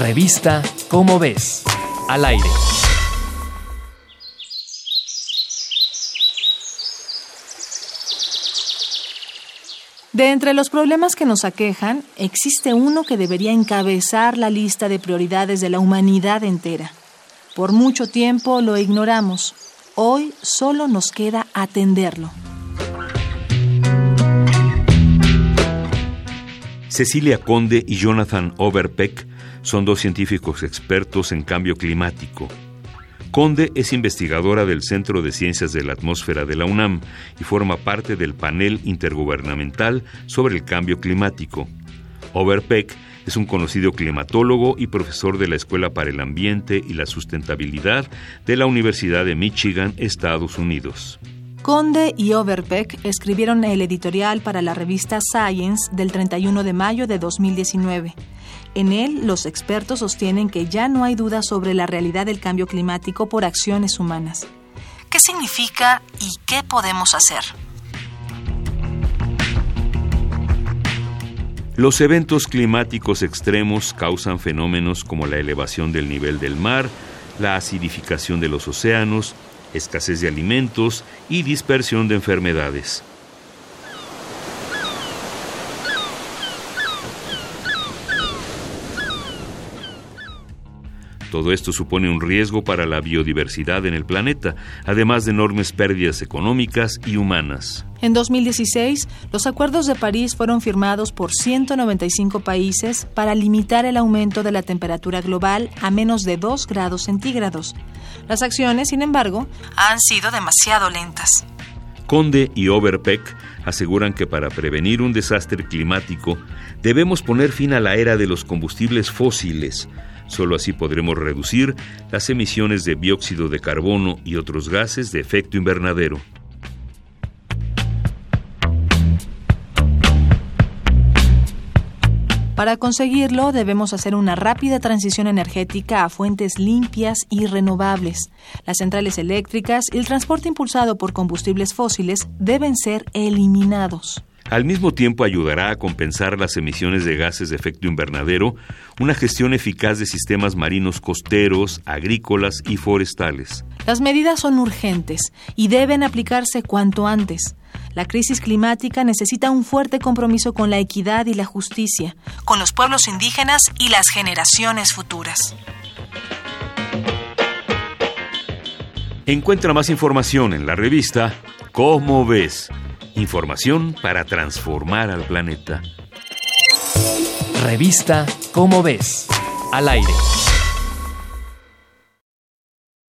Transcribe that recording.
Revista Cómo ves, al aire. De entre los problemas que nos aquejan, existe uno que debería encabezar la lista de prioridades de la humanidad entera. Por mucho tiempo lo ignoramos. Hoy solo nos queda atenderlo. Cecilia Conde y Jonathan Overpeck son dos científicos expertos en cambio climático. Conde es investigadora del Centro de Ciencias de la Atmósfera de la UNAM y forma parte del panel intergubernamental sobre el cambio climático. Overpeck es un conocido climatólogo y profesor de la Escuela para el Ambiente y la Sustentabilidad de la Universidad de Michigan, Estados Unidos. Conde y Overpeck escribieron el editorial para la revista Science del 31 de mayo de 2019. En él, los expertos sostienen que ya no hay duda sobre la realidad del cambio climático por acciones humanas. ¿Qué significa y qué podemos hacer? Los eventos climáticos extremos causan fenómenos como la elevación del nivel del mar, la acidificación de los océanos, escasez de alimentos y dispersión de enfermedades. Todo esto supone un riesgo para la biodiversidad en el planeta, además de enormes pérdidas económicas y humanas. En 2016, los acuerdos de París fueron firmados por 195 países para limitar el aumento de la temperatura global a menos de 2 grados centígrados. Las acciones, sin embargo, han sido demasiado lentas. Conde y Overpeck aseguran que para prevenir un desastre climático debemos poner fin a la era de los combustibles fósiles, Solo así podremos reducir las emisiones de dióxido de carbono y otros gases de efecto invernadero. Para conseguirlo debemos hacer una rápida transición energética a fuentes limpias y renovables. Las centrales eléctricas y el transporte impulsado por combustibles fósiles deben ser eliminados. Al mismo tiempo ayudará a compensar las emisiones de gases de efecto invernadero una gestión eficaz de sistemas marinos costeros, agrícolas y forestales. Las medidas son urgentes y deben aplicarse cuanto antes. La crisis climática necesita un fuerte compromiso con la equidad y la justicia, con los pueblos indígenas y las generaciones futuras. Encuentra más información en la revista Cómo ves Información para transformar al planeta. Revista Cómo ves, al aire.